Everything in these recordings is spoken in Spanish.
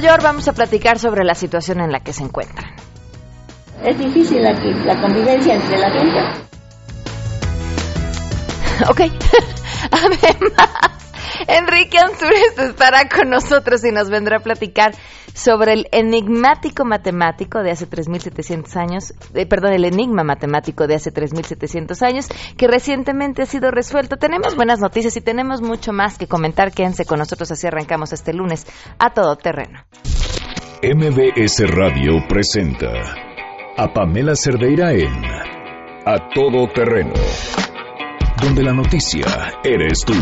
mayor vamos a platicar sobre la situación en la que se encuentran. Es difícil aquí la convivencia entre la gente. Ok. Además, Enrique Ansures estará con nosotros y nos vendrá a platicar sobre el enigmático matemático de hace 3.700 años, eh, perdón, el enigma matemático de hace 3.700 años, que recientemente ha sido resuelto. Tenemos buenas noticias y tenemos mucho más que comentar. Quédense con nosotros, así arrancamos este lunes a todo terreno. MBS Radio presenta a Pamela Cerdeira en A Todo Terreno, donde la noticia eres tú.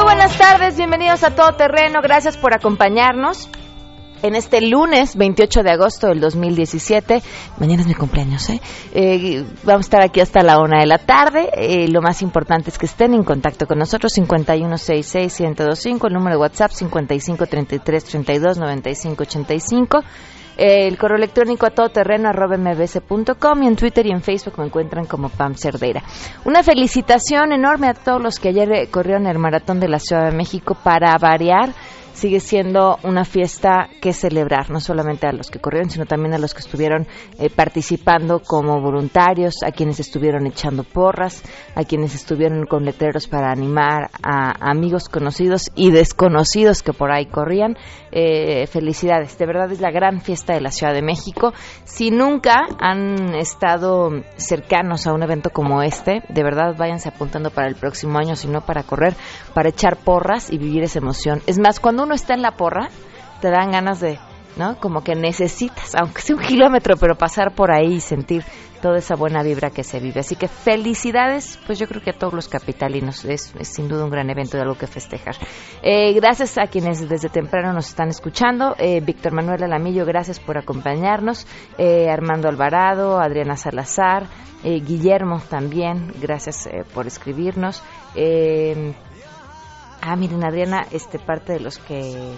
Muy buenas tardes, bienvenidos a Todo Terreno, gracias por acompañarnos en este lunes 28 de agosto del 2017. Mañana es mi cumpleaños, ¿eh? eh vamos a estar aquí hasta la una de la tarde. Eh, lo más importante es que estén en contacto con nosotros, 5166-1025, el número de WhatsApp 5533329585. El correo electrónico a todoterreno arroba mbs.com y en Twitter y en Facebook me encuentran como Pam Cerdeira. Una felicitación enorme a todos los que ayer eh, corrieron el maratón de la Ciudad de México para variar sigue siendo una fiesta que celebrar, no solamente a los que corrieron, sino también a los que estuvieron eh, participando como voluntarios, a quienes estuvieron echando porras, a quienes estuvieron con letreros para animar a amigos conocidos y desconocidos que por ahí corrían. Eh, felicidades, de verdad es la gran fiesta de la Ciudad de México. Si nunca han estado cercanos a un evento como este, de verdad váyanse apuntando para el próximo año, si no para correr, para echar porras y vivir esa emoción. Es más, cuando uno está en la porra, te dan ganas de, ¿no? Como que necesitas, aunque sea un kilómetro, pero pasar por ahí y sentir toda esa buena vibra que se vive. Así que felicidades, pues yo creo que a todos los capitalinos es, sin duda un gran evento de algo que festejar. Eh, gracias a quienes desde temprano nos están escuchando. Eh, Víctor Manuel Alamillo, gracias por acompañarnos. Eh, Armando Alvarado, Adriana Salazar, Guillermo también, gracias por escribirnos. Ah, miren, Adriana, este parte de los que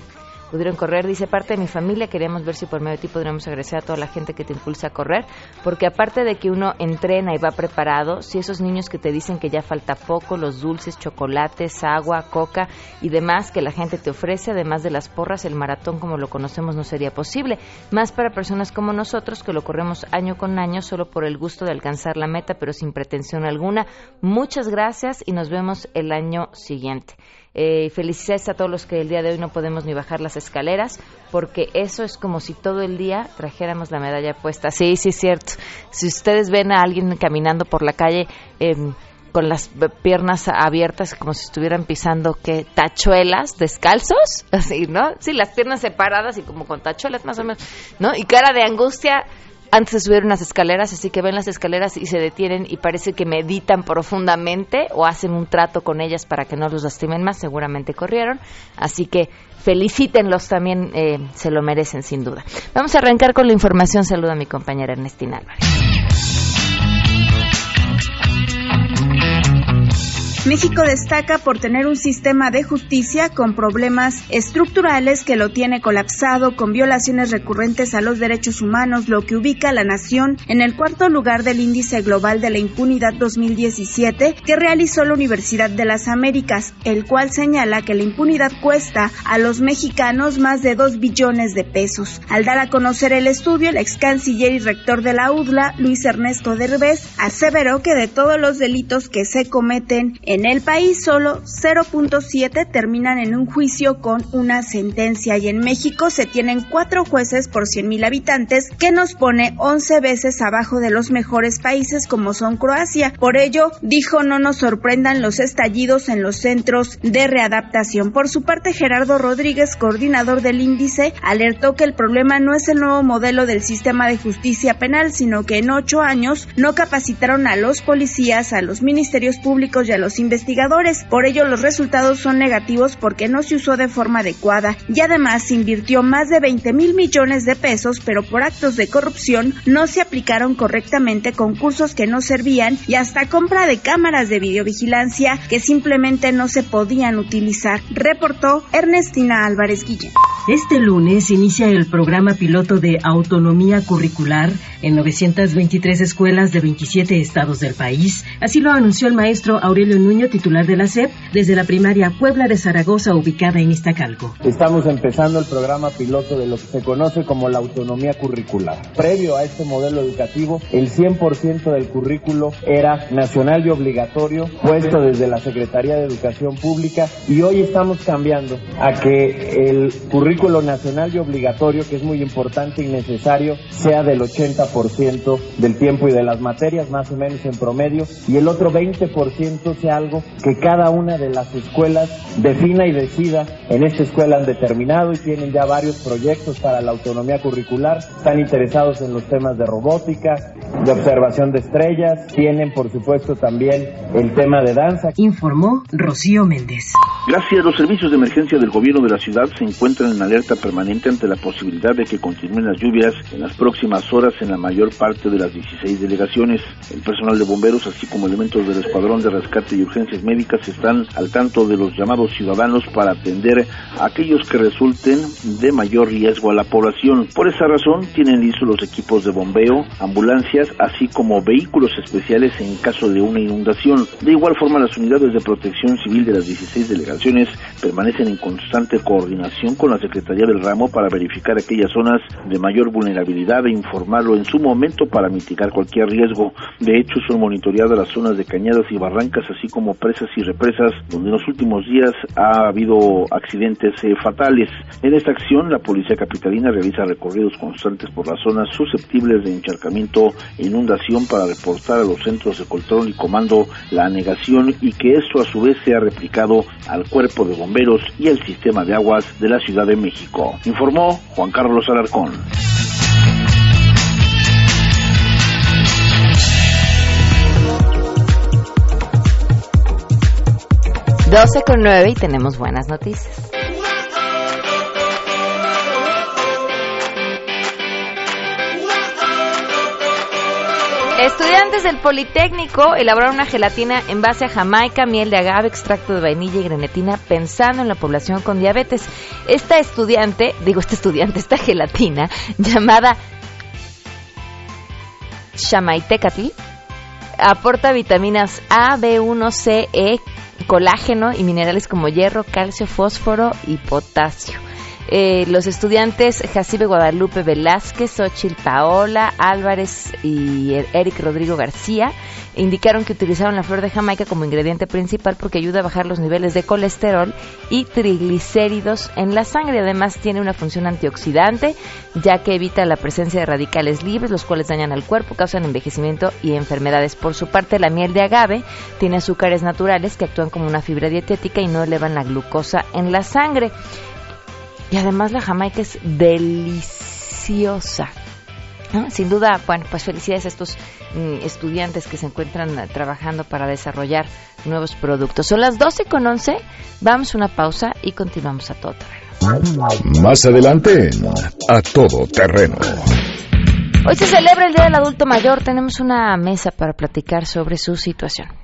pudieron correr. Dice, parte de mi familia, queremos ver si por medio de ti podríamos agradecer a toda la gente que te impulsa a correr, porque aparte de que uno entrena y va preparado, si esos niños que te dicen que ya falta poco, los dulces, chocolates, agua, coca y demás que la gente te ofrece, además de las porras, el maratón como lo conocemos no sería posible. Más para personas como nosotros que lo corremos año con año solo por el gusto de alcanzar la meta, pero sin pretensión alguna. Muchas gracias y nos vemos el año siguiente. Eh, felicidades a todos los que el día de hoy no podemos ni bajar las escaleras, porque eso es como si todo el día trajéramos la medalla puesta. Sí, sí, es cierto. Si ustedes ven a alguien caminando por la calle em, con las piernas abiertas, como si estuvieran pisando, ¿qué? Tachuelas, descalzos, así, ¿no? Sí, las piernas separadas y como con tachuelas más o menos, ¿no? Y cara de angustia antes de subir unas escaleras, así que ven las escaleras y se detienen y parece que meditan profundamente o hacen un trato con ellas para que no los lastimen más, seguramente corrieron, así que felicítenlos también, eh, se lo merecen sin duda. Vamos a arrancar con la información, saluda a mi compañera Ernestina Álvarez. México destaca por tener un sistema de justicia con problemas estructurales que lo tiene colapsado, con violaciones recurrentes a los derechos humanos, lo que ubica a la nación en el cuarto lugar del índice global de la impunidad 2017 que realizó la Universidad de las Américas, el cual señala que la impunidad cuesta a los mexicanos más de 2 billones de pesos. Al dar a conocer el estudio, el ex canciller y rector de la UDLA, Luis Ernesto Derbez, aseveró que de todos los delitos que se cometen en el país solo 0.7 terminan en un juicio con una sentencia y en México se tienen cuatro jueces por 100.000 habitantes que nos pone 11 veces abajo de los mejores países como son Croacia. Por ello, dijo no nos sorprendan los estallidos en los centros de readaptación. Por su parte, Gerardo Rodríguez, coordinador del índice, alertó que el problema no es el nuevo modelo del sistema de justicia penal, sino que en ocho años no capacitaron a los policías, a los ministerios públicos y a los investigadores. Por ello, los resultados son negativos porque no se usó de forma adecuada y además se invirtió más de 20 mil millones de pesos, pero por actos de corrupción no se aplicaron correctamente concursos que no servían y hasta compra de cámaras de videovigilancia que simplemente no se podían utilizar, reportó Ernestina Álvarez Guillén. Este lunes inicia el programa piloto de autonomía curricular en 923 escuelas de 27 estados del país. Así lo anunció el maestro Aurelio Nuño, titular de la SEP, desde la primaria Puebla de Zaragoza, ubicada en Iztacalco. Estamos empezando el programa piloto de lo que se conoce como la autonomía curricular. Previo a este modelo educativo, el 100% del currículo era nacional y obligatorio, puesto desde la Secretaría de Educación Pública, y hoy estamos cambiando a que el currículo currículo nacional y obligatorio, que es muy importante y necesario, sea del 80% del tiempo y de las materias, más o menos en promedio, y el otro 20% sea algo que cada una de las escuelas defina y decida. En esta escuela han determinado y tienen ya varios proyectos para la autonomía curricular, están interesados en los temas de robótica, de observación de estrellas, tienen por supuesto también el tema de danza. Informó Rocío Méndez. Gracias, los servicios de emergencia del gobierno de la ciudad se encuentran en alerta permanente ante la posibilidad de que continúen las lluvias en las próximas horas en la mayor parte de las 16 delegaciones. El personal de bomberos, así como elementos del Escuadrón de Rescate y Urgencias Médicas, están al tanto de los llamados ciudadanos para atender a aquellos que resulten de mayor riesgo a la población. Por esa razón, tienen listos los equipos de bombeo, ambulancias, así como vehículos especiales en caso de una inundación. De igual forma, las unidades de protección civil de las 16 delegaciones permanecen en constante coordinación con la Secretaría del Ramo para verificar aquellas zonas de mayor vulnerabilidad e informarlo en su momento para mitigar cualquier riesgo. De hecho, son monitoreadas las zonas de cañadas y barrancas, así como presas y represas, donde en los últimos días ha habido accidentes eh, fatales. En esta acción, la Policía Capitalina realiza recorridos constantes por las zonas susceptibles de encharcamiento e inundación para reportar a los centros de control y comando la anegación y que esto a su vez sea replicado al Cuerpo de Bomberos y el Sistema de Aguas de la Ciudad de México, informó Juan Carlos Alarcón. Doce con nueve y tenemos buenas noticias. Estudiantes del Politécnico elaboraron una gelatina en base a jamaica, miel de agave, extracto de vainilla y grenetina pensando en la población con diabetes. Esta estudiante, digo este estudiante, esta gelatina llamada Chamaitecatl aporta vitaminas A, B1, C, E, colágeno y minerales como hierro, calcio, fósforo y potasio. Eh, los estudiantes Jacibe Guadalupe Velázquez, Xochil Paola Álvarez y Eric Rodrigo García indicaron que utilizaron la flor de Jamaica como ingrediente principal porque ayuda a bajar los niveles de colesterol y triglicéridos en la sangre. Además tiene una función antioxidante ya que evita la presencia de radicales libres, los cuales dañan al cuerpo, causan envejecimiento y enfermedades. Por su parte, la miel de agave tiene azúcares naturales que actúan como una fibra dietética y no elevan la glucosa en la sangre. Y además la Jamaica es deliciosa. Sin duda, bueno, pues felicidades a estos mm, estudiantes que se encuentran eh, trabajando para desarrollar nuevos productos. Son las 12 con 11, vamos a una pausa y continuamos a todo terreno. Más adelante, a todo terreno. Hoy se celebra el Día del Adulto Mayor, tenemos una mesa para platicar sobre su situación.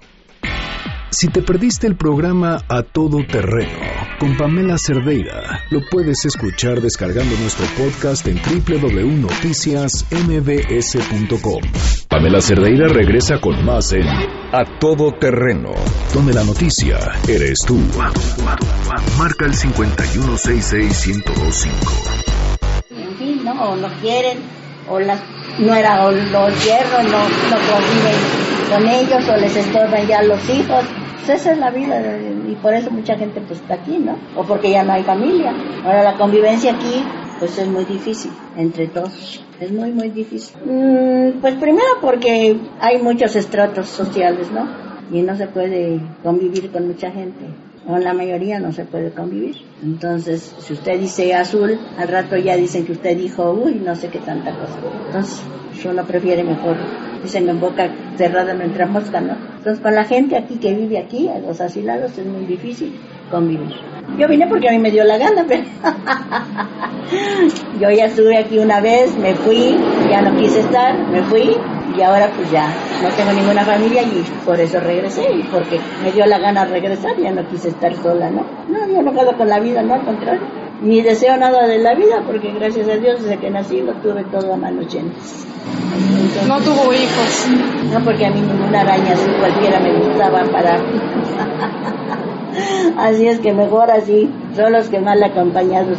Si te perdiste el programa A Todo Terreno con Pamela Cerdeira, lo puedes escuchar descargando nuestro podcast en www.noticiasmbs.com. Pamela Cerdeira regresa con más en A Todo Terreno, donde la noticia eres tú. Marca el 5166125. En fin, ¿no? No quieren, o las nueras o los hierros no, no conviven con ellos o les estorban ya los hijos. Pues esa es la vida y por eso mucha gente pues está aquí, ¿no? O porque ya no hay familia. Ahora la convivencia aquí pues es muy difícil entre todos. Es muy, muy difícil. Mm, pues primero porque hay muchos estratos sociales, ¿no? Y no se puede convivir con mucha gente. Con la mayoría no se puede convivir. Entonces, si usted dice azul, al rato ya dicen que usted dijo, uy, no sé qué tanta cosa. Entonces, uno prefiere mejor dicen en boca cerrada no entra mosca, ¿no? Entonces, con la gente aquí que vive aquí, a los asilados, es muy difícil convivir. Yo vine porque a mí me dio la gana, pero yo ya estuve aquí una vez, me fui, ya no quise estar, me fui y ahora pues ya no tengo ninguna familia y por eso regresé y porque me dio la gana regresar, ya no quise estar sola, ¿no? No, yo no quedo con la vida, no, al contrario. Ni deseo nada de la vida porque gracias a Dios desde que nací lo tuve todo a manos llenas. no tuvo hijos. No, porque a mí ninguna araña así cualquiera me gustaba para... Así es que mejor así, son los que mal acompañados.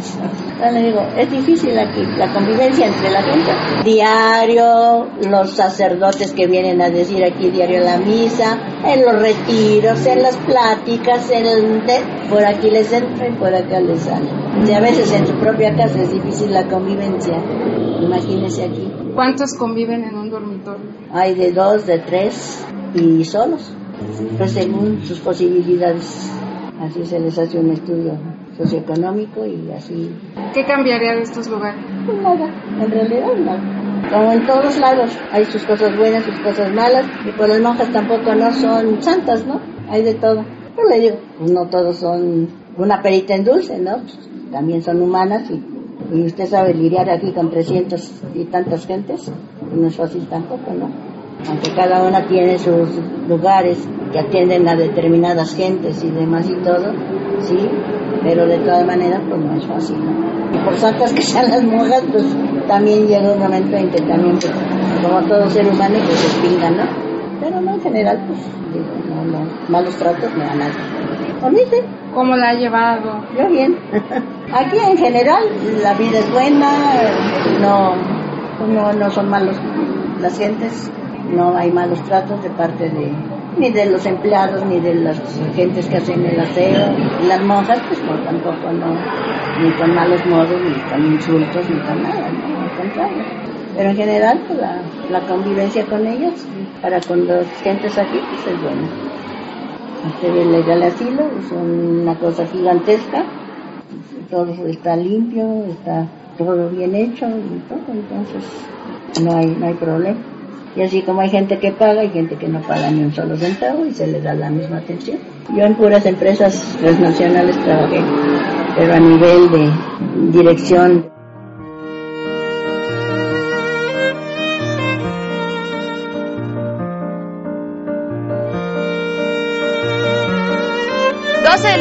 Le digo, es difícil aquí la convivencia entre la gente. Diario, los sacerdotes que vienen a decir aquí diario la misa, en los retiros, en las pláticas, en el por aquí les entra y por acá les sale. Y a veces en su propia casa es difícil la convivencia. Imagínese aquí. ¿Cuántos conviven en un dormitorio? Hay de dos, de tres y solos, pues según sus posibilidades. Así se les hace un estudio socioeconómico y así. ¿Qué cambiaría de estos lugares? Pues nada, en realidad nada. Como en todos lados, hay sus cosas buenas, sus cosas malas, y pues las monjas tampoco no son santas, ¿no? Hay de todo. Yo le digo, pues no todos son una perita en dulce, ¿no? También son humanas y, y usted sabe lidiar aquí con 300 y tantas gentes, no es fácil tampoco, ¿no? Aunque cada una tiene sus lugares que atienden a determinadas gentes y demás y todo, sí, pero de todas maneras pues no es fácil, ¿no? Y por santas que sean las monjas, pues también llega un momento en que también, pues, como todo ser humano, pues se pinga, ¿no? Pero no, en general, pues, digo, no, no, malos tratos no a nadie. ¿A mí sí? ¿Cómo la ha llevado? Yo bien. Aquí en general la vida es buena, no, no, no son malos las gentes, no hay malos tratos de parte de ni de los empleados ni de las gentes que hacen el aseo. Las monjas pues tampoco no, ni con malos modos, ni con insultos, ni con nada, no, al contrario. Pero en general pues, la, la convivencia con ellas, para con las gentes aquí, pues es buena. Ve legal asilo es una cosa gigantesca, todo está limpio, está todo bien hecho y todo, entonces no hay, no hay problema. Y así como hay gente que paga, hay gente que no paga ni un solo centavo y se les da la misma atención. Yo en puras empresas transnacionales trabajé, pero a nivel de dirección.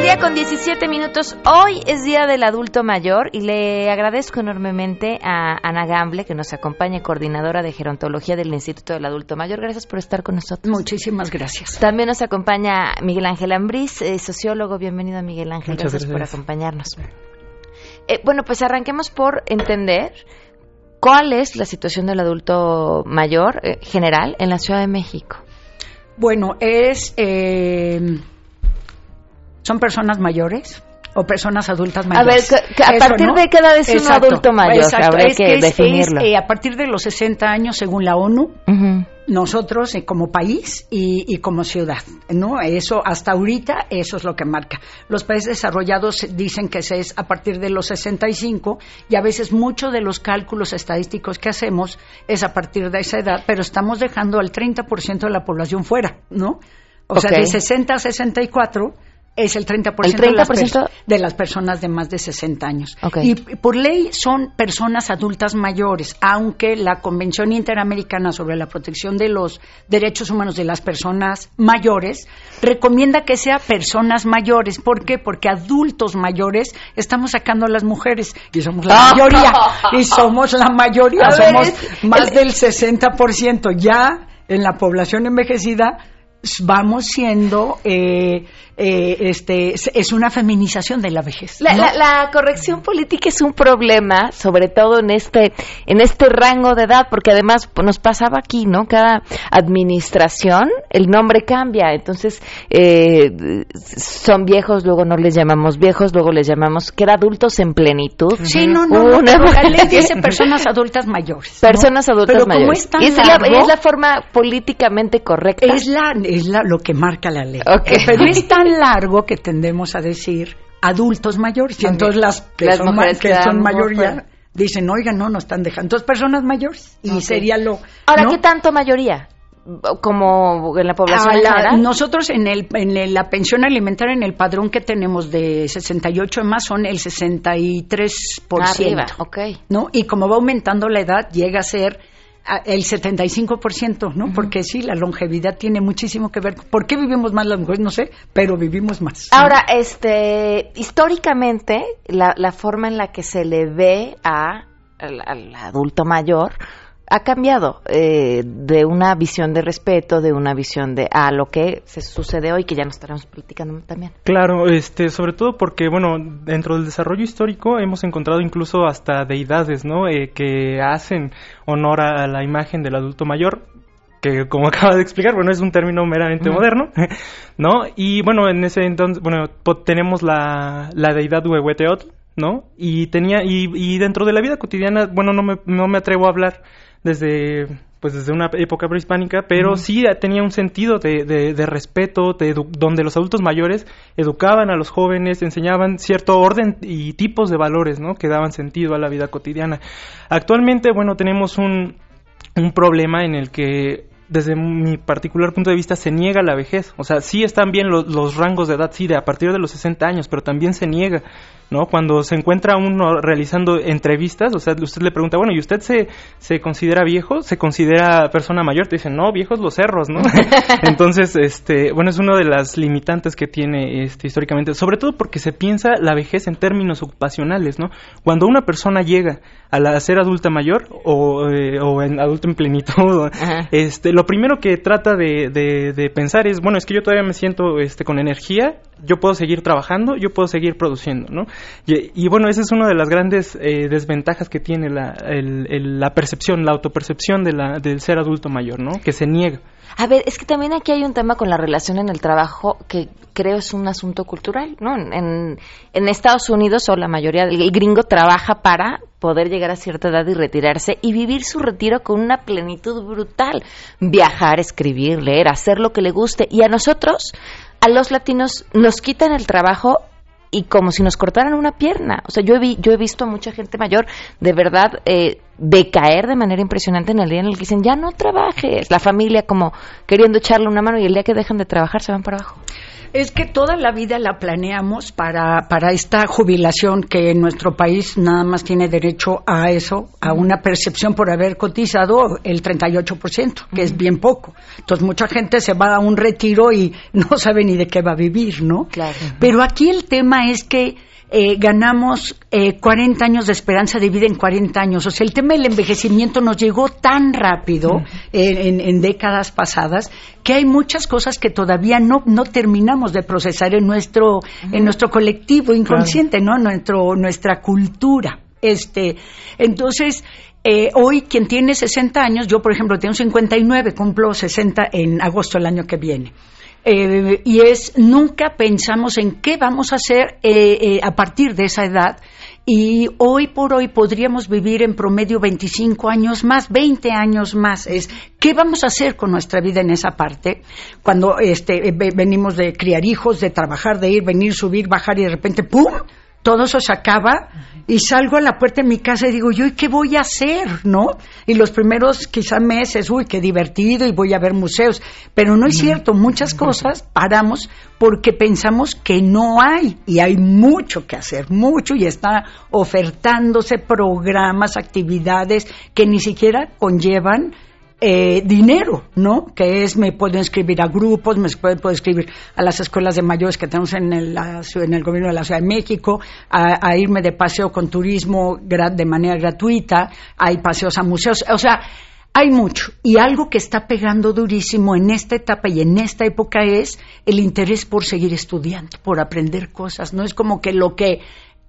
Día con 17 minutos. Hoy es Día del Adulto Mayor y le agradezco enormemente a Ana Gamble, que nos acompaña, coordinadora de gerontología del Instituto del Adulto Mayor. Gracias por estar con nosotros. Muchísimas gracias. También nos acompaña Miguel Ángel Ambriz, eh, sociólogo. Bienvenido, Miguel Ángel. Muchas gracias, por gracias. acompañarnos. Eh, bueno, pues arranquemos por entender cuál es la situación del adulto mayor eh, general en la Ciudad de México. Bueno, es eh, son personas mayores o personas adultas A ver, mayores. que- que a Eso, partir ¿no? de qué edad es un adulto mayor, exacto. habría Es que es- definirlo. es, eh, a partir de los 60 años, según la ONU, nosotros eh, como país y, y como ciudad, ¿no? Eso hasta ahorita eso es lo que marca. Los países desarrollados dicen que se es a partir de los 65 y a veces muchos de los cálculos estadísticos que hacemos es a partir de esa edad, pero estamos dejando al 30% de la población fuera, ¿no? O sea, de 60 a 64 es el 30%, El de, las 30% de las personas de más de 60 años. Y por ley son personas adultas mayores, aunque la Convención Interamericana sobre la Protección de los Derechos Humanos de las Personas Mayores recomienda que sea personas mayores. ¿Por qué? Porque adultos mayores estamos sacando a las mujeres y somos la mayoría. Y somos la mayoría, ver, somos es- más el- del 60%. Ya en la población envejecida vamos siendo eh, eh, este es- una feminización de la vejez La, ¿no? la- la corrección política es un problema, sobre todo en este en este rango de edad, porque además pues, nos pasaba aquí, ¿no? Cada administración el nombre cambia, entonces eh, son viejos, luego no les llamamos viejos, luego les llamamos que era adultos en plenitud. Sí, no, no, la ley dice personas adultas mayores. ¿no? Personas adultas pero como mayores. es tan Y es, la, largo, es la forma políticamente correcta. es la- es la- lo que marca la ley. Ok. Eh, Pero es tan largo que tendemos a decir adultos mayores. Y entonces las que, Las son, mujeres que son por mayoría fuera. dicen, oigan, no, nos están dejando. Entonces, personas mayores. Y sería lo... Ahora, ¿no? ¿qué tanto mayoría? como en la población en la- general? nosotros en, el, en el- la pensión alimentaria, en el padrón que tenemos de 68 en más, son el 63%. Arriba, ok. ¿no? Y como va aumentando la edad, llega a ser el 75%, ¿no? Porque sí, la longevidad tiene muchísimo que ver. ¿Por qué vivimos más las mujeres? No sé, pero vivimos más. Ahora, este, históricamente, la, la forma en la que se le ve a, al, al adulto mayor ha cambiado eh, de una visión de respeto, de una visión de a lo que se sucede hoy, que ya nos estaremos platicando también. Claro, este, sobre todo porque, bueno, dentro del desarrollo histórico hemos encontrado incluso hasta deidades, ¿no? Eh, que hacen honor a la imagen del adulto mayor, que como acaba de explicar, bueno, es un término meramente moderno, ¿no? Y bueno, en ese entonces, bueno, tenemos la, la deidad Huehueteotl, ¿no? Y tenía, y, y dentro de la vida cotidiana, bueno, no me, no me atrevo a hablar desde pues desde una época prehispánica, pero sí tenía un sentido de, de- de respeto, de donde los adultos mayores educaban a los jóvenes, enseñaban cierto orden y tipos de valores, ¿no? Que daban sentido a la vida cotidiana. Actualmente, bueno, tenemos un, un problema en el que desde mi particular punto de vista se niega la vejez. O sea, sí están bien los, los rangos de edad, sí, de a partir de los 60 años, pero también se niega, ¿no? Cuando se encuentra uno realizando entrevistas, o sea, usted le pregunta, bueno, ¿y usted se, se considera viejo? ¿Se considera persona mayor? Te dicen, no, viejos los cerros, ¿no? Entonces, este, bueno, es una de las limitantes que tiene este, históricamente, sobre todo porque se piensa la vejez en términos ocupacionales, ¿no? Cuando una persona llega a, la, a ser adulta mayor o, eh, o en adulto en plenitud, Ajá. este, lo primero que trata de, de- de pensar es, bueno, es que yo todavía me siento este, con energía, yo puedo seguir trabajando, yo puedo seguir produciendo, ¿no? Y, y bueno, esa es una de las grandes eh, desventajas que tiene la, el- la percepción, la autopercepción de la, del ser adulto mayor, ¿no? Que se niega. A ver, es que también aquí hay un tema con la relación en el trabajo que creo es un asunto cultural, ¿no? En, en Estados Unidos o la mayoría del gringo trabaja para poder llegar a cierta edad y retirarse y vivir su retiro con una plenitud brutal. Viajar, escribir, leer, hacer lo que le guste. Y a nosotros, a los latinos, nos quitan el trabajo y como si nos cortaran una pierna. O sea, yo he, vi- yo he visto a mucha gente mayor de verdad eh, decaer de manera impresionante en el día en el que dicen, ya no trabajes. La familia como queriendo echarle una mano y el día que dejan de trabajar se van para abajo. Es que toda la vida la planeamos para, para esta jubilación que en nuestro país nada más tiene derecho a eso, a una percepción por haber cotizado el 38%, que es bien poco. Entonces mucha gente se va a un retiro y no sabe ni de qué va a vivir, ¿no? Claro. Pero aquí el tema es que eh, ganamos eh, 40 años de esperanza de vida en 40 años. O sea, el tema del envejecimiento nos llegó tan rápido eh, en, en décadas pasadas que hay muchas cosas que todavía no, no terminamos de procesar en nuestro, en nuestro colectivo inconsciente, ¿no? Nuestro, nuestra cultura. Este, entonces, eh, hoy quien tiene 60 años, yo por ejemplo tengo 59, cumplo 60 en agosto del año que viene. Eh, y es nunca pensamos en qué vamos a hacer eh, eh, a partir de esa edad y hoy por hoy podríamos vivir en promedio 25 años más, 20 años más. Es qué vamos a hacer con nuestra vida en esa parte cuando este, ve- venimos de criar hijos, de trabajar, de ir, venir, subir, bajar y de repente ¡pum! Todo eso se acaba y salgo a la puerta de mi casa y digo, yo, ¿y qué voy a hacer? ¿No? Y los primeros quizá meses, uy, qué divertido y voy a ver museos. Pero no es cierto, muchas cosas paramos porque pensamos que no hay y hay mucho que hacer, mucho y está ofertándose programas, actividades que ni siquiera conllevan eh, dinero, ¿no? Que es, me puedo inscribir a grupos, me puedo, puedo inscribir a las escuelas de mayores que tenemos en el, gobierno de la Ciudad de México, a, irme de paseo con turismo de manera gratuita, hay paseos a museos, o sea, hay mucho. Y algo que está pegando durísimo en esta etapa y en esta época es el interés por seguir estudiando, por aprender cosas. No es como que lo que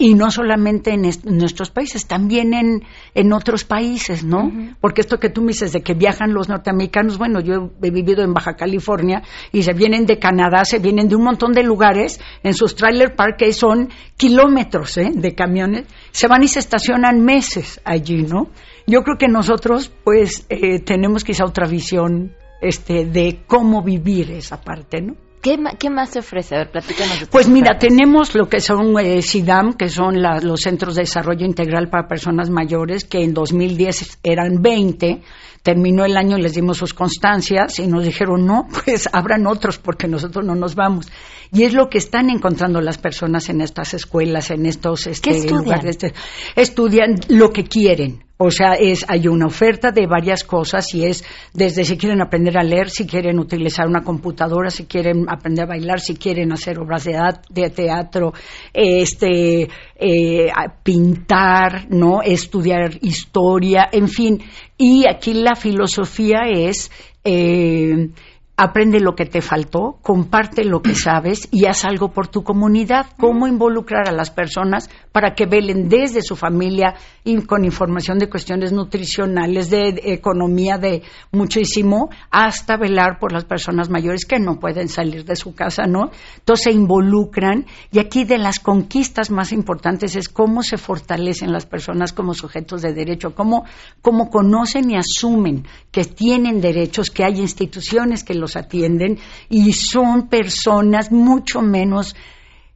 y no solamente en, est- en nuestros países, también en, en otros países, ¿no? Porque esto que tú me dices de que viajan los norteamericanos, bueno, yo he vivido en Baja California y se vienen de Canadá, se vienen de un montón de lugares en sus trailer park que son kilómetros ¿eh? de camiones, se van y se estacionan meses allí, ¿no? Yo creo que nosotros, pues, eh, tenemos quizá otra visión este, de cómo vivir esa parte, ¿no? ¿Qué, ¿Qué, más se ofrece? A ver, platícanos. pues mira, tenemos lo que son eh, SIDAM, que son los Centros de Desarrollo Integral para Personas Mayores, que en 2010 eran 20. Terminó el año y les dimos sus constancias y nos dijeron, no, pues abran otros porque nosotros no nos vamos. Y es lo que están encontrando las personas en estas escuelas, en estos este, estudian? lugares. Estudian lo que quieren o sea, es, hay una oferta de varias cosas y es desde si quieren aprender a leer, si quieren utilizar una computadora, si quieren aprender a bailar, si quieren hacer obras de, teatro, este, eh, pintar, ¿no? Estudiar historia, en fin. Y aquí la filosofía es eh, aprende lo que te faltó, comparte lo que sabes y haz algo por tu comunidad. Cómo involucrar a las personas para que velen desde su familia y con información de cuestiones nutricionales, de, economía, de muchísimo, hasta velar por las personas mayores que no pueden salir de su casa, ¿no? Entonces se involucran y aquí de las conquistas más importantes es cómo se fortalecen las personas como sujetos de derecho, cómo, cómo conocen y asumen que tienen derechos, que hay instituciones que los atienden y son personas mucho menos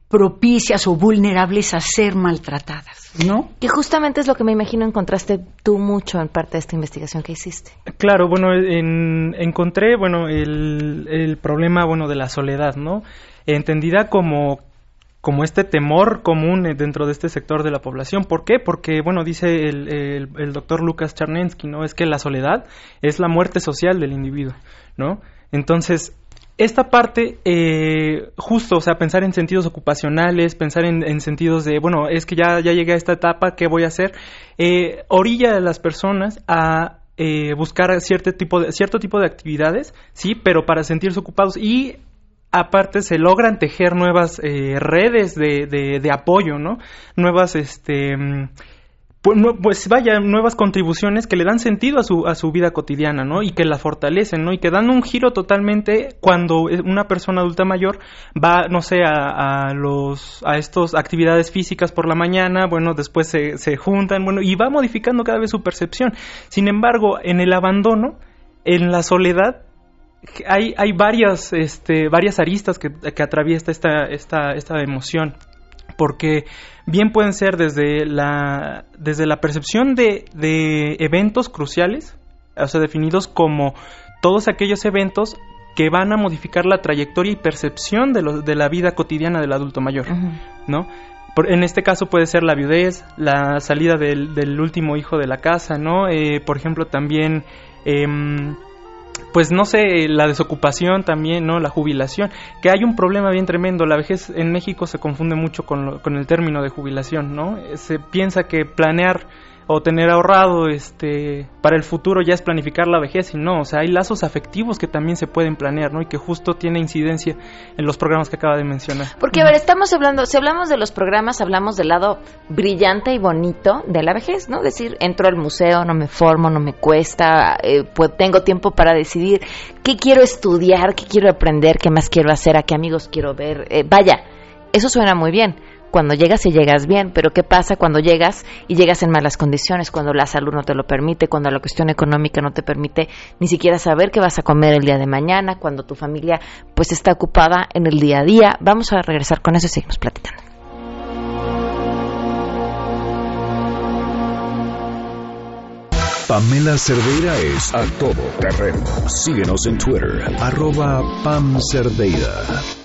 propicias o vulnerables a ser maltratadas, ¿no? Que justamente es lo que me imagino encontraste tú mucho en parte de esta investigación que hiciste. Claro, bueno, encontré, bueno, el, el, problema, bueno, de la soledad, ¿no? Entendida como como este temor común dentro de este sector de la población. ¿Por qué? Porque, bueno, dice el, el, el doctor Lucas Charnensky, ¿no? Es que la soledad es la muerte social del individuo, ¿no? Entonces, esta parte, eh, justo, o sea, pensar en sentidos ocupacionales, pensar en, sentidos de, bueno, es que ya, ya llegué a esta etapa, ¿qué voy a hacer? Eh, orilla a las personas a eh, buscar cierto tipo, de, cierto tipo de actividades, sí, pero para sentirse ocupados y aparte se logran tejer nuevas redes de, de, de, apoyo, ¿no? Nuevas, este pues, pues, vaya, nuevas contribuciones que le dan sentido a su, a su vida cotidiana, ¿no? Y que la fortalecen, ¿no? Y que dan un giro totalmente cuando una persona adulta mayor va, no sé, a, los, a estas actividades físicas por la mañana, bueno, después se, se juntan, bueno, y va modificando cada vez su percepción. Sin embargo, en el abandono, en la soledad, hay, hay varias, este, varias aristas que, que atraviesa esta, esta, esta emoción porque bien pueden ser desde la, desde la percepción de, de eventos cruciales, o sea, definidos como todos aquellos eventos que van a modificar la trayectoria y percepción de, de la vida cotidiana del adulto mayor, ¿no? Por, en este caso puede ser la viudez, la salida del, del último hijo de la casa, ¿no? Eh, por ejemplo, también eh, pues no sé, la desocupación también, ¿no? La jubilación, que hay un problema bien tremendo. La vejez en México se confunde mucho con, con el término de jubilación, ¿no? Se piensa que planear o tener ahorrado este para el futuro ya es planificar la vejez y no, o sea, hay lazos afectivos que también se pueden planear, ¿no? Y que justo tiene incidencia en los programas que acaba de mencionar. Porque a ver, estamos hablando, si hablamos de los programas, hablamos del lado brillante y bonito de la vejez, ¿no? Decir, entro al museo, no me formo, no me cuesta, eh, pues tengo tiempo para decidir qué quiero estudiar, qué quiero aprender, qué más quiero hacer, a qué amigos quiero ver. Eh, vaya, eso suena muy bien cuando llegas y llegas bien, pero ¿qué pasa cuando llegas y llegas en malas condiciones, cuando la salud no te lo permite, cuando la cuestión económica no te permite ni siquiera saber qué vas a comer el día de mañana, cuando tu familia pues está ocupada en el día a día? Vamos a regresar con eso y seguimos platicando. Pamela Cerdeira es a todo terreno. Síguenos en Twitter, arroba Pam Cerdeira.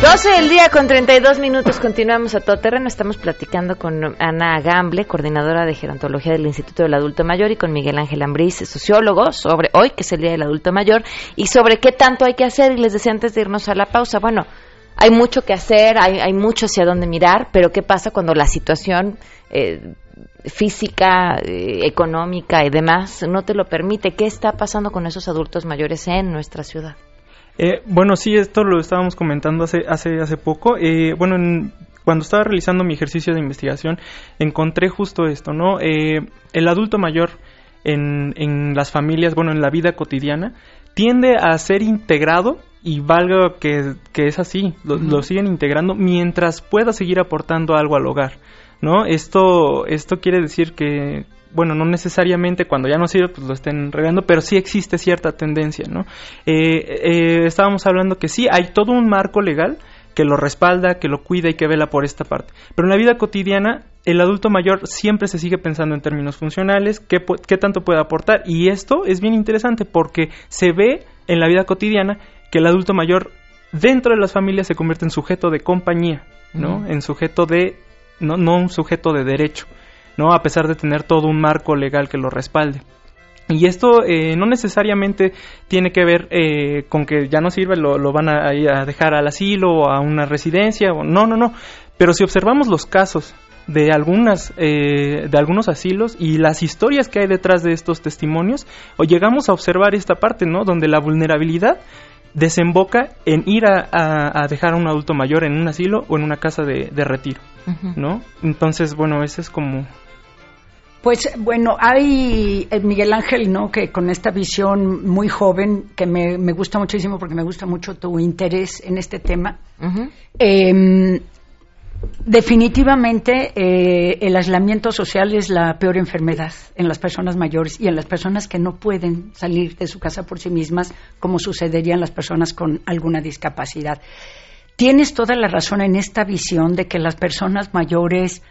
12 del día con 32 minutos. Continuamos a todo terreno. Estamos platicando con Ana Gamble, coordinadora de gerontología del Instituto del Adulto Mayor, y con Miguel Ángel Ambriz, sociólogo, sobre hoy, que es el Día del Adulto Mayor, y sobre qué tanto hay que hacer. Y les decía antes de irnos a la pausa, bueno, hay mucho que hacer, hay, hay mucho hacia dónde mirar, pero ¿qué pasa cuando la situación eh, física, eh, económica y demás no te lo permite? ¿Qué está pasando con esos adultos mayores en nuestra ciudad? Eh, bueno, sí, esto lo estábamos comentando hace, hace, hace poco. Eh, bueno, cuando estaba realizando mi ejercicio de investigación, encontré justo esto, ¿no? Eh, el adulto mayor en, en las familias, bueno, en la vida cotidiana, tiende a ser integrado y valga que, que es así, lo, lo siguen integrando mientras pueda seguir aportando algo al hogar. ¿no? Esto, esto quiere decir que, bueno, no necesariamente cuando ya no sirve, pues lo estén regando, pero sí existe cierta tendencia, ¿no? Eh, eh, estábamos hablando que sí, hay todo un marco legal que lo respalda, que lo cuida y que vela por esta parte. Pero en la vida cotidiana, el adulto mayor siempre se sigue pensando en términos funcionales, qué, qué tanto puede aportar. Y esto es bien interesante porque se ve en la vida cotidiana que el adulto mayor dentro de las familias se convierte en sujeto de compañía, ¿no? En sujeto de, no, no un sujeto de derecho, ¿no? A pesar de tener todo un marco legal que lo respalde. Y esto eh, no necesariamente tiene que ver eh, con que ya no sirve, lo, lo van a, a dejar al asilo o a una residencia. O, no, no, no. Pero si observamos los casos de algunas eh, de algunos asilos y las historias que hay detrás de estos testimonios, o llegamos a observar esta parte, ¿no? Donde la vulnerabilidad desemboca en ir a, a- a dejar a un adulto mayor en un asilo o en una casa de, de retiro. ¿no? Entonces, bueno, ese es como Pues bueno, hay eh, Miguel Ángel, ¿no? Que con esta visión muy joven, que me, me gusta muchísimo porque me gusta mucho tu interés en este tema. Eh, definitivamente eh, el aislamiento social es la peor enfermedad en las personas mayores y en las personas que no pueden salir de su casa por sí mismas, como sucedería en las personas con alguna discapacidad. Tienes toda la razón en esta visión de que las personas mayores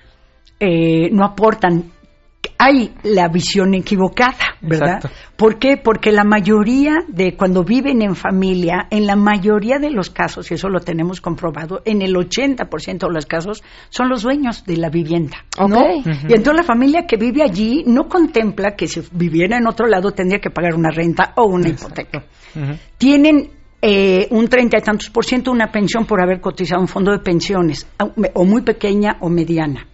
eh, no aportan. Hay la visión equivocada, ¿verdad? Exacto. ¿Por qué? Porque la mayoría de cuando viven en familia, en la mayoría de los casos, y eso lo tenemos comprobado, en el 80% de los casos son los dueños de la vivienda. ¿no? Y entonces la familia que vive allí no contempla que si viviera en otro lado tendría que pagar una renta o una hipoteca. Tienen eh, un treinta y tantos por ciento una pensión por haber cotizado un fondo de pensiones, o muy pequeña o mediana.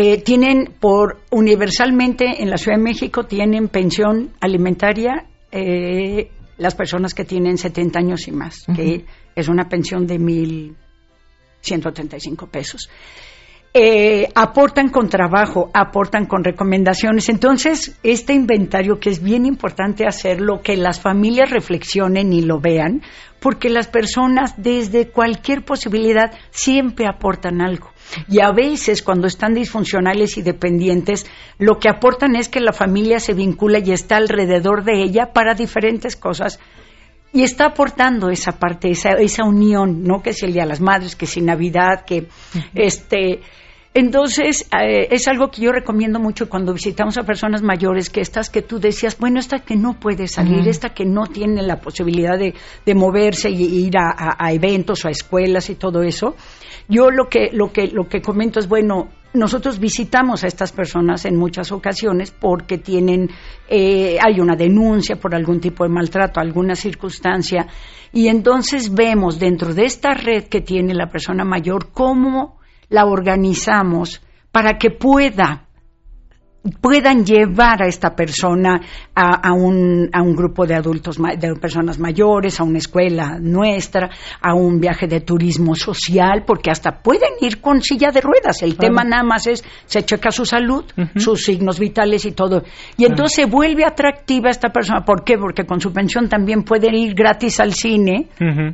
Eh, tienen por universalmente en la Ciudad de México tienen pensión alimentaria eh, las personas que tienen 70 años y más, que es una pensión de 1.135 pesos. Eh, aportan con trabajo, aportan con recomendaciones. Entonces, este inventario que es bien importante hacerlo, que las familias reflexionen y lo vean, porque las personas desde cualquier posibilidad siempre aportan algo. Y a veces cuando están disfuncionales y dependientes, lo que aportan es que la familia se vincula y está alrededor de ella para diferentes cosas y está aportando esa parte, esa, esa unión, ¿no? Que si el Día de las Madres, que si Navidad, que este... Entonces, eh, es algo que yo recomiendo mucho cuando visitamos a personas mayores, que estas que tú decías, bueno, esta que no puede salir, Ujú. esta que no tiene la posibilidad de, de moverse y ir a, a- a eventos o a escuelas y todo eso. Yo lo que, lo que, lo que comento es, bueno, nosotros visitamos a estas personas en muchas ocasiones porque tienen, eh, hay una denuncia por algún tipo de maltrato, alguna circunstancia, y entonces vemos dentro de esta red que tiene la persona mayor cómo la organizamos para que pueda puedan llevar a esta persona a, a un, a un grupo de adultos, de personas mayores, a una escuela nuestra, a un viaje de turismo social, porque hasta pueden ir con silla de ruedas. El tema nada más es, se checa su salud, sus signos vitales y todo. Y entonces se vuelve atractiva esta persona. ¿Por qué? Porque con su pensión también puede ir gratis al cine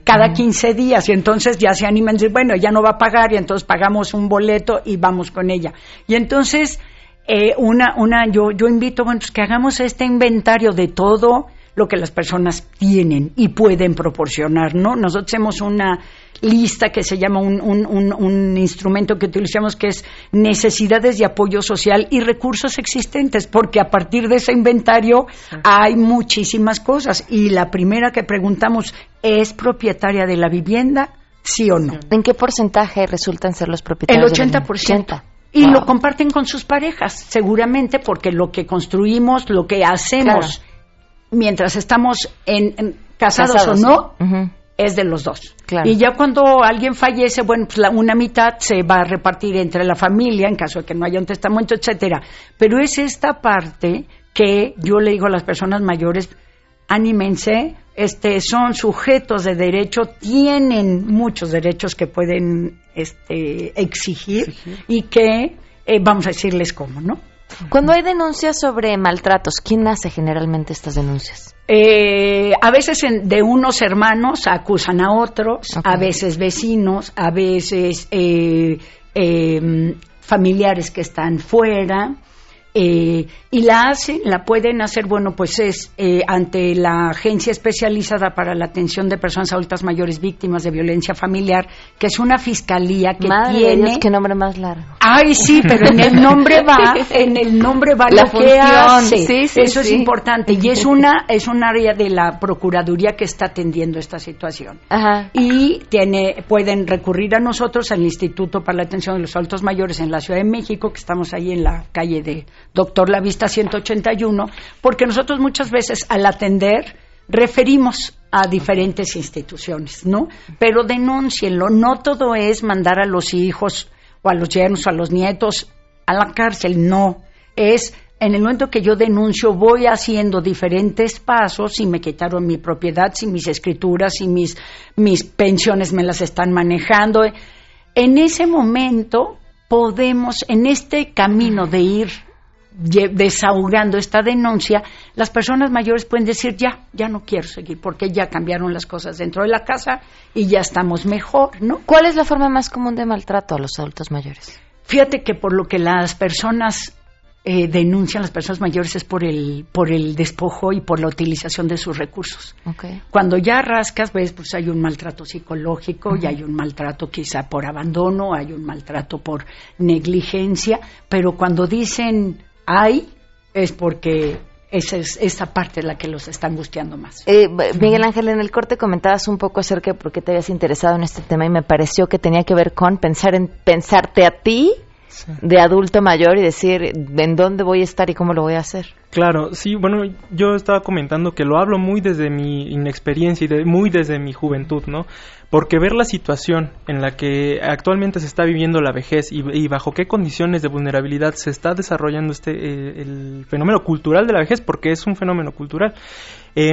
cada 15 días y entonces ya se animan bueno, ya no va a pagar y entonces pagamos un boleto y vamos con ella. Y entonces, eh, una, una, yo, yo invito, bueno, pues que hagamos este inventario de todo lo que las personas tienen y pueden proporcionar, ¿no? Nosotros hacemos una lista que se llama un, un, un, un instrumento que utilizamos que es necesidades de apoyo social y recursos existentes, porque a partir de ese inventario hay muchísimas cosas. Y la primera que preguntamos, ¿es propietaria de la vivienda? ¿Sí o no? ¿En qué porcentaje resultan ser los El propietarios? de la 80%. Y Wow. lo comparten con sus parejas, seguramente porque lo que construimos, lo que hacemos mientras estamos en, en- casados, Casados. o no, es de los dos. Claro. Y ya cuando alguien fallece, bueno, pues la, una mitad se va a repartir entre la familia en caso de que no haya un testamento, etcétera. Pero es esta parte que yo le digo a las personas mayores, anímense, este, son sujetos de derecho, tienen muchos derechos que pueden este, exigir y que eh, vamos a decirles cómo, ¿no? Cuando hay denuncias sobre maltratos, ¿quién hace generalmente estas denuncias? Eh, a veces de unos hermanos acusan a otros, a veces vecinos, a veces eh, em, familiares que están fuera. Eh, y la hacen, la pueden hacer, bueno, pues es eh, ante la Agencia Especializada para la Atención de Personas Adultas Mayores Víctimas de Violencia Familiar, que es una fiscalía que tiene... qué nombre más largo. Ay, sí, pero en el nombre va, en el nombre va la lo función. que hace. Sí, sí, Eso es importante y es una es un área de la Procuraduría que está atendiendo esta situación. Ajá. Y tiene pueden recurrir a nosotros al Instituto para la Atención de los Adultos Mayores en la Ciudad de México, que estamos ahí en la calle de Doctor La Vista 181, porque nosotros muchas veces al atender referimos a diferentes instituciones, ¿no? Pero denúncienlo, no todo es mandar a los hijos o a los yernos o a los nietos a la cárcel, no, es en el momento que yo denuncio voy haciendo diferentes pasos, si me quitaron mi propiedad, si mis escrituras, si mis, mis pensiones me las están manejando. En ese momento podemos, en este camino de ir desahogando esta denuncia, las personas mayores pueden decir ya, ya no quiero seguir porque ya cambiaron las cosas dentro de la casa y ya estamos mejor, ¿no? ¿Cuál es la forma más común de maltrato a los adultos mayores? Fíjate que por lo que las personas eh, denuncian, las personas mayores, es por el, por el despojo y por la utilización de sus recursos. Okay. Cuando ya rascas, ves, pues hay un maltrato psicológico, y hay un maltrato quizá por abandono, hay un maltrato por negligencia, pero cuando dicen hay, es porque esa, es, esa parte es la que los está angustiando más. Eh, Miguel Ángel, en el corte comentabas un poco acerca de por qué te habías interesado en este tema y me pareció que tenía que ver con pensar en pensarte a ti de adulto mayor y decir en dónde voy a estar y cómo lo voy a hacer. Claro, sí, bueno, yo estaba comentando que lo hablo muy desde mi inexperiencia y de- muy desde mi juventud, ¿no? Porque ver la situación en la que actualmente se está viviendo la vejez y, y bajo qué condiciones de vulnerabilidad se está desarrollando este eh, el fenómeno cultural de la vejez, porque es un fenómeno cultural, eh,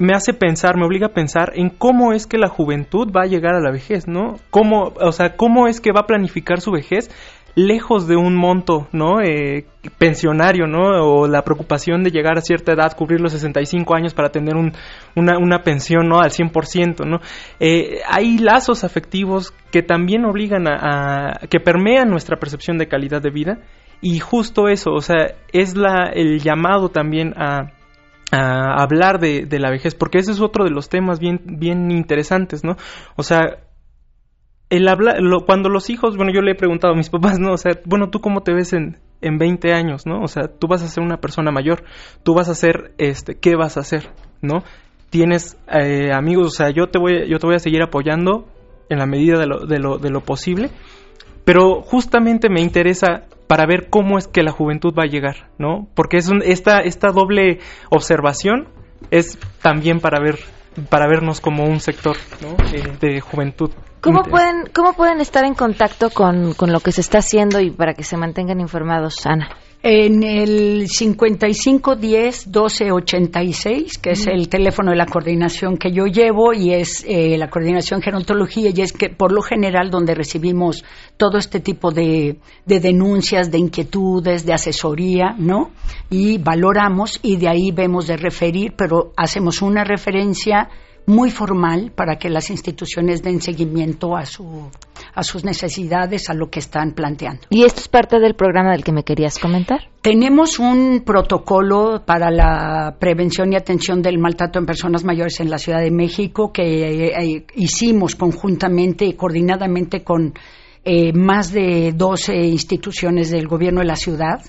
me hace pensar, me obliga a pensar en cómo es que la juventud va a llegar a la vejez, ¿no? Cómo, o sea, cómo es que va a planificar su vejez lejos de un monto, ¿no? Eh, pensionario, ¿no? O la preocupación de llegar a cierta edad, cubrir los 65 años para tener un, una, una pensión, ¿no? Al 100%, ¿no? Eh, hay lazos afectivos que también obligan a, a- que permean nuestra percepción de calidad de vida y justo eso, o sea, es la, el llamado también a, a hablar de, de la vejez, porque ese es otro de los temas bien, bien interesantes, ¿no? O sea, el hablar, lo- cuando los hijos, bueno, yo le he preguntado a mis papás, ¿no? O sea, bueno, ¿tú cómo te ves en, en 20 años, ¿no? O sea, tú vas a ser una persona mayor, tú vas a ser, este, ¿qué vas a hacer, ¿no? Tienes eh, amigos, o sea, yo te voy, yo te voy a seguir apoyando en la medida de lo, de lo, de lo posible, pero justamente me interesa para ver cómo es que la juventud va a llegar, ¿no? Porque es un, esta, esta doble observación es también para ver para vernos como un sector ¿no? Eh, de juventud. ¿Cómo pueden, ¿Cómo pueden estar en contacto con, con lo que se está haciendo y para que se mantengan informados, Ana? En el 5510 1286, que es el teléfono de la coordinación que yo llevo y es eh, la coordinación gerontología y es que por lo general donde recibimos todo este tipo de, de denuncias, de inquietudes, de asesoría, ¿no? Y valoramos y de ahí vemos de referir, pero hacemos una referencia muy formal para que las instituciones den seguimiento a su a sus necesidades, a lo que están planteando. ¿Y esto es parte del programa del que me querías comentar? Tenemos un protocolo para la prevención y atención del maltrato en personas mayores en la Ciudad de México que eh, hicimos conjuntamente y coordinadamente con eh, más de 12 instituciones del gobierno de la ciudad.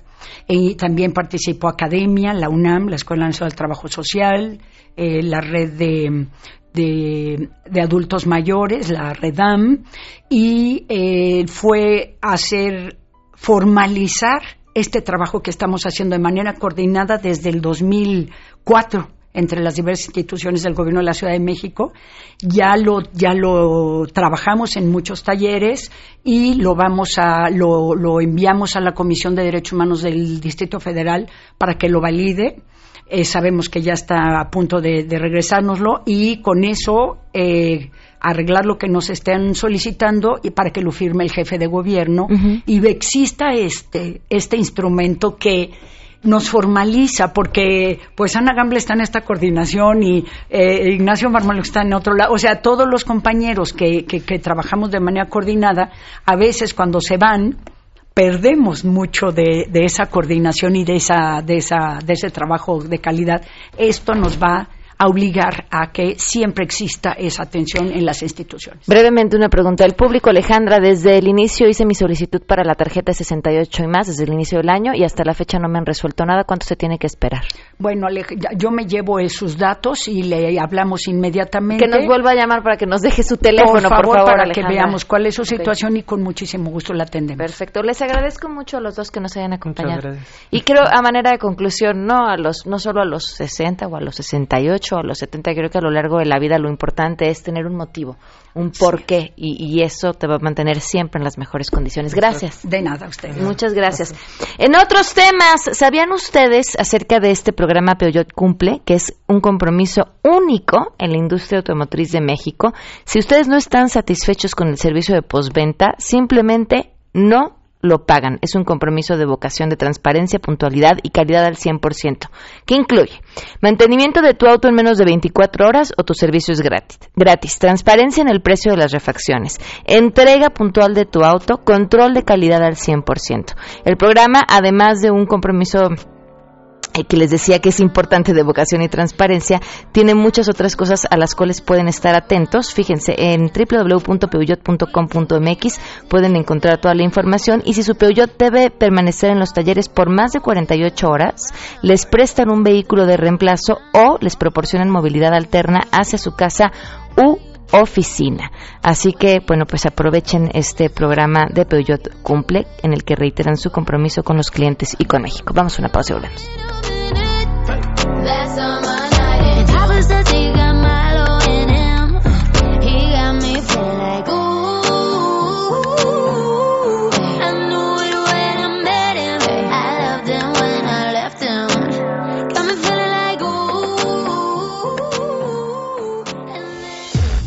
Y también participó Academia, la UNAM, la Escuela Nacional del Trabajo Social, eh, la red de, de, adultos mayores, la REDAM, y eh, fue hacer formalizar este trabajo que estamos haciendo de manera coordinada desde el 2004 entre las diversas instituciones del gobierno de la Ciudad de México. Ya lo, ya lo trabajamos en muchos talleres y lo vamos a, lo, lo enviamos a la Comisión de Derechos Humanos del Distrito Federal para que lo valide. Eh, sabemos que ya está a punto de, regresárnoslo y con eso eh, arreglar lo que nos estén solicitando y para que lo firme el jefe de gobierno y exista este, este instrumento que nos formaliza porque pues Ana Gamble está en esta coordinación y eh, Ignacio Marmolo está en otro lado, o sea, todos los compañeros que, que, que trabajamos de manera coordinada, a veces cuando se van, perdemos mucho de, esa coordinación y de, esa, de, esa, de ese trabajo de calidad. Esto nos va a obligar a que siempre exista esa atención en las instituciones. Brevemente una pregunta del público. Alejandra, desde el inicio hice mi solicitud para la tarjeta 68 y más, desde el inicio del año, y hasta la fecha no me han resuelto nada. ¿Cuánto se tiene que esperar? Bueno, yo me llevo sus datos y le hablamos inmediatamente. Que nos vuelva a llamar para que nos deje su teléfono, por favor, para que veamos cuál es su situación y con muchísimo gusto la atendemos. Perfecto. Les agradezco mucho a los dos que nos hayan acompañado. Y creo, a manera de conclusión, no a los no solo a los 60 o a los 68 a los 70, creo que a lo largo de la vida lo importante es tener un motivo, un porqué, y, eso te va a mantener siempre en las mejores condiciones. Gracias. De nada, usted. Muchas gracias. En otros temas, ¿sabían ustedes acerca de este programa Peugeot Cumple, que es un compromiso único en la industria automotriz de México? Si ustedes no están satisfechos con el servicio de postventa, simplemente no lo pagan. Es un compromiso de vocación de transparencia, puntualidad y calidad al 100%, ¿Qué incluye mantenimiento de tu auto en menos de 24 horas o tu servicio es gratis, gratis, transparencia en el precio de las refacciones, entrega puntual de tu auto, control de calidad al 100%. El programa, además de un compromiso que les decía que es importante de vocación y transparencia, tiene muchas otras cosas a las cuales pueden estar atentos. Fíjense, en www.peuyot.com.mx pueden encontrar toda la información y si su Peugeot debe permanecer en los talleres por más de 48 horas, les prestan un vehículo de reemplazo o les proporcionan movilidad alterna hacia su casa u oficina. Así que, bueno, pues aprovechen este programa de Peugeot Cumple en el que reiteran su compromiso con los clientes y con México. Vamos a una pausa y volvemos.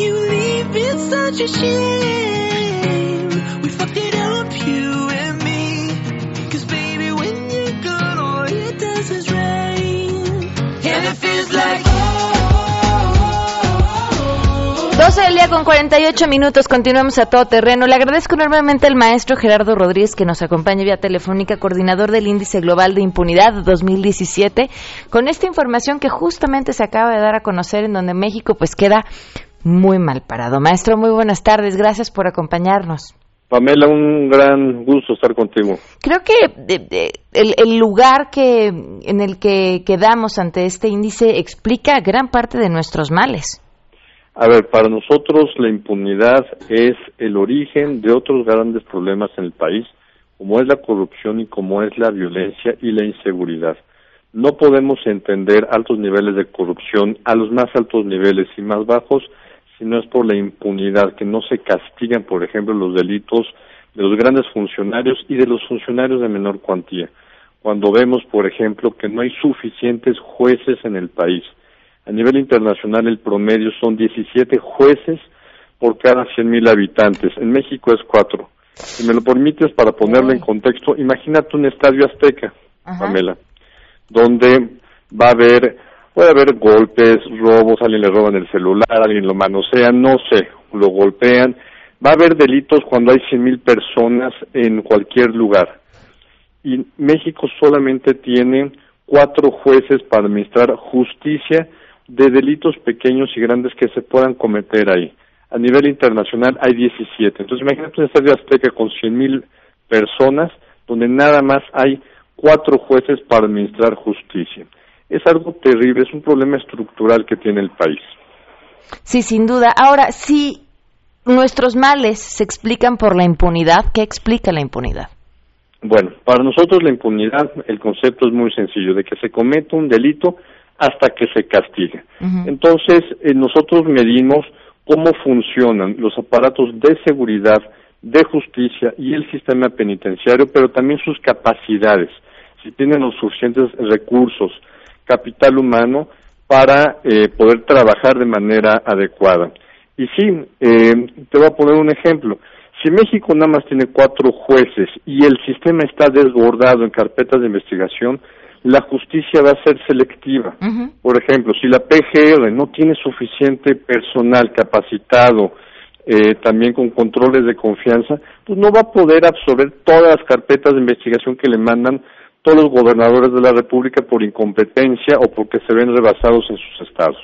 You leave. It's such a shame. We fucked it up, you and me. Cause baby, when you're all it does is rain. And it feels like. 12 del día con 48 minutos, continuamos a todo terreno. Le agradezco enormemente al maestro Gerardo Rodríguez que nos acompaña vía telefónica, coordinador del Índice Global de Impunidad 2017, con esta información que justamente se acaba de dar a conocer en donde México pues queda muy mal parado. Maestro, muy buenas tardes, gracias por acompañarnos. Pamela, un gran gusto estar contigo. Creo que el, el, lugar que en el que quedamos ante este índice explica gran parte de nuestros males. A ver, para nosotros la impunidad es el origen de otros grandes problemas en el país, como es la corrupción y como es la violencia y la inseguridad. No podemos entender altos niveles de corrupción a los más altos niveles y más bajos si no es por la impunidad, que no se castigan, por ejemplo, los delitos de los grandes funcionarios y de los funcionarios de menor cuantía. Cuando vemos, por ejemplo, que no hay suficientes jueces en el país, a nivel internacional el promedio son 17 jueces por cada 100.000 habitantes. En México es 4. Si me lo permites, para ponerlo en contexto, imagínate un estadio azteca, Pamela, donde va a haber, puede haber golpes, robos, alguien le roban el celular, alguien lo manosea, no sé, lo golpean. Va a haber delitos cuando hay 100.000 personas en cualquier lugar. Y México solamente tiene cuatro jueces para administrar justicia de delitos pequeños y grandes que se puedan cometer ahí. A nivel internacional hay 17. Entonces imagínate un estadio azteca con 100.000 personas donde nada más hay cuatro jueces para administrar justicia. Es algo terrible, es un problema estructural que tiene el país. Sí, sin duda. Ahora, si nuestros males se explican por la impunidad, ¿qué explica la impunidad? Bueno, para nosotros la impunidad, el concepto es muy sencillo, de que se cometa un delito hasta que se castigue. Entonces, eh, nosotros medimos cómo funcionan los aparatos de seguridad, de justicia y el sistema penitenciario, pero también sus capacidades, si tienen los suficientes recursos, capital humano para eh, poder trabajar de manera adecuada. Y sí, eh, te voy a poner un ejemplo. Si México nada más tiene cuatro jueces y el sistema está desbordado en carpetas de investigación, la justicia va a ser selectiva. Por ejemplo, si la PGR no tiene suficiente personal capacitado, eh, también con controles de confianza, pues no va a poder absorber todas las carpetas de investigación que le mandan todos los gobernadores de la República por incompetencia o porque se ven rebasados en sus estados.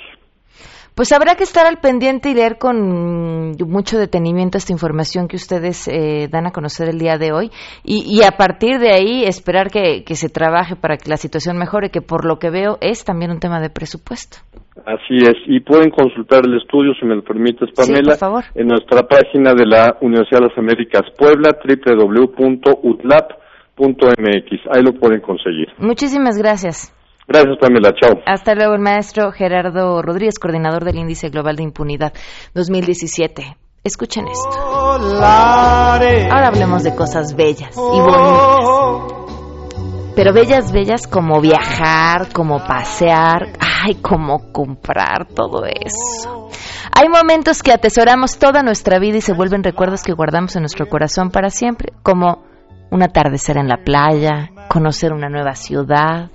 Pues habrá que estar al pendiente y leer con mucho detenimiento esta información que ustedes eh, dan a conocer el día de hoy y, a partir de ahí esperar que, se trabaje para que la situación mejore, que por lo que veo es también un tema de presupuesto. Así es, y pueden consultar el estudio, si me lo permites, Pamela, por favor. en nuestra página de la Universidad de las Américas Puebla, www.utlap.mx. Ahí lo pueden conseguir. Muchísimas gracias. Gracias, Pamela. Chao. Hasta luego, el maestro Gerardo Rodríguez, coordinador del Índice Global de Impunidad 2017. Escuchen esto. Ahora hablemos de cosas bellas y bonitas. Pero bellas, bellas como viajar, como pasear, ay, como comprar todo eso. Hay momentos que atesoramos toda nuestra vida y se vuelven recuerdos que guardamos en nuestro corazón para siempre, como un atardecer en la playa, conocer una nueva ciudad,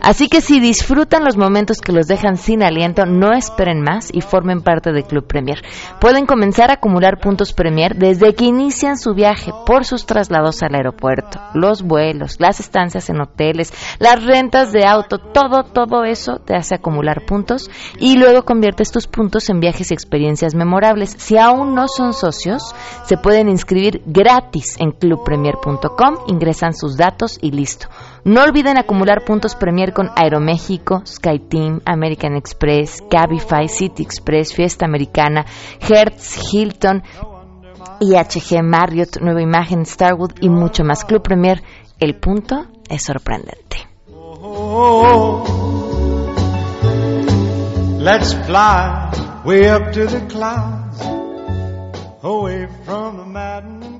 Así que si disfrutan los momentos que los dejan sin aliento, no esperen más y formen parte del Club Premier. Pueden comenzar a acumular puntos Premier desde que inician su viaje por sus traslados al aeropuerto, los vuelos, las estancias en hoteles, las rentas de auto, todo, todo eso te hace acumular puntos y luego conviertes tus puntos en viajes y experiencias memorables. Si aún no son socios, se pueden inscribir gratis en clubpremier.com, ingresan sus datos y listo. No olviden acumular puntos Premier con Aeroméxico, SkyTeam, American Express, Cabify, City Express, Fiesta Americana, Hertz, Hilton, IHG, Marriott, Nueva Imagen, Starwood y mucho más. Club Premier, el punto es sorprendente. Let's fly way up to the clouds, away from the maddening.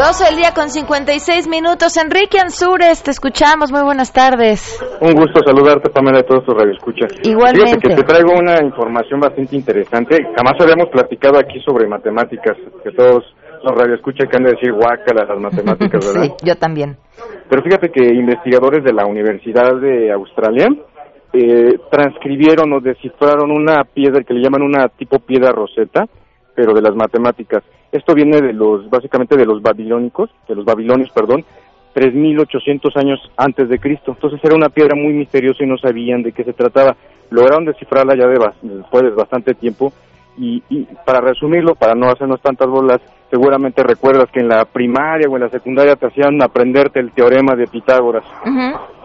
12 del día con 56 minutos. Enrique Ansures, te escuchamos. Muy buenas tardes. Un gusto saludarte, Pamela, de todos tus radioescuchas. Igualmente. Fíjate que te traigo una información bastante interesante. Jamás habíamos platicado aquí sobre matemáticas, que todos los radioescuchas que han de decir guácala las matemáticas, ¿verdad? sí, yo también. Pero fíjate que investigadores de la Universidad de Australia eh, transcribieron o descifraron una piedra que le llaman una tipo piedra roseta, pero de las matemáticas. Esto viene de los, básicamente de los babilónicos, de los babilonios, perdón, 3.800 años antes de Cristo. Entonces era una piedra muy misteriosa y no sabían de qué se trataba. Lograron descifrarla ya de, después de bastante tiempo y, para resumirlo, para no hacernos tantas bolas, seguramente recuerdas que en la primaria o en la secundaria te hacían aprenderte el teorema de Pitágoras.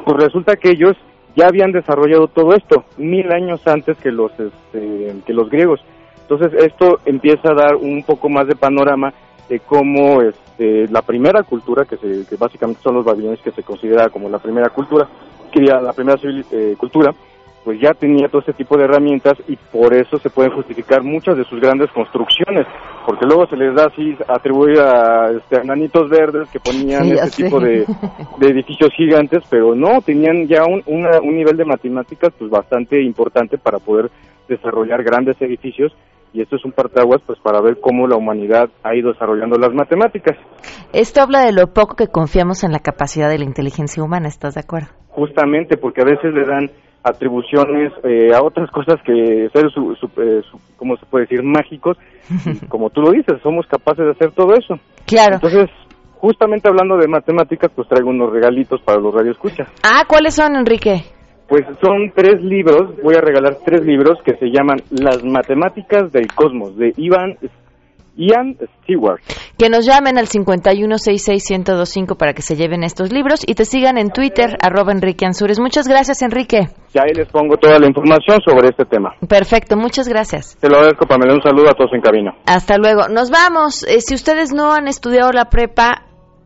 Pues resulta que ellos ya habían desarrollado todo esto mil años antes que los, este, que los griegos. Entonces esto empieza a dar un poco más de panorama de cómo este, la primera cultura, que, se, que básicamente son los babilonios que se considera como la primera cultura, que la primera eh, cultura, pues ya tenía todo este tipo de herramientas y por eso se pueden justificar muchas de sus grandes construcciones, porque luego se les da así atribuir a este, nanitos verdes que ponían este tipo de, edificios gigantes, pero no, tenían ya un, un nivel de matemáticas pues bastante importante para poder desarrollar grandes edificios y esto es un parteaguas pues para ver cómo la humanidad ha ido desarrollando las matemáticas. Esto habla de lo poco que confiamos en la capacidad de la inteligencia humana, ¿estás de acuerdo? Justamente porque a veces le dan atribuciones eh, a otras cosas que ser, su, su, eh, su- ¿cómo se puede decir?, mágicos. Como tú lo dices, somos capaces de hacer todo eso. Claro. Entonces, justamente hablando de matemáticas, pues traigo unos regalitos para los radioescuchas. Ah, ¿cuáles son, Enrique? Pues son tres libros, voy a regalar tres libros que se llaman Las matemáticas del cosmos, de Ivan, Ian Stewart. Que nos llamen al 51661025 para que se lleven estos libros y te sigan en Twitter, arroba Enrique Ansures. Muchas gracias, Enrique. Ya ahí les pongo toda la información sobre este tema. Perfecto, muchas gracias. Te lo agradezco, Pamela. Un saludo a todos en cabina. Hasta luego. Nos vamos. Eh, si ustedes no han estudiado la prepa,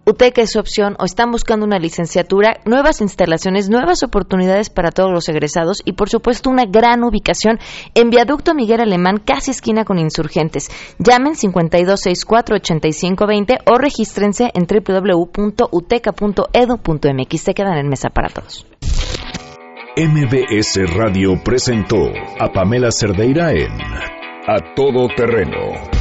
UTEC es su opción o están buscando una licenciatura, nuevas instalaciones, nuevas oportunidades para todos los egresados y por supuesto una gran ubicación en Viaducto Miguel Alemán, casi esquina con insurgentes. Llamen 5264-8520 o regístrense en www.uteca.edu.mx. Se quedan en mesa para todos. MBS Radio presentó a Pamela Cerdeira en A Todo Terreno.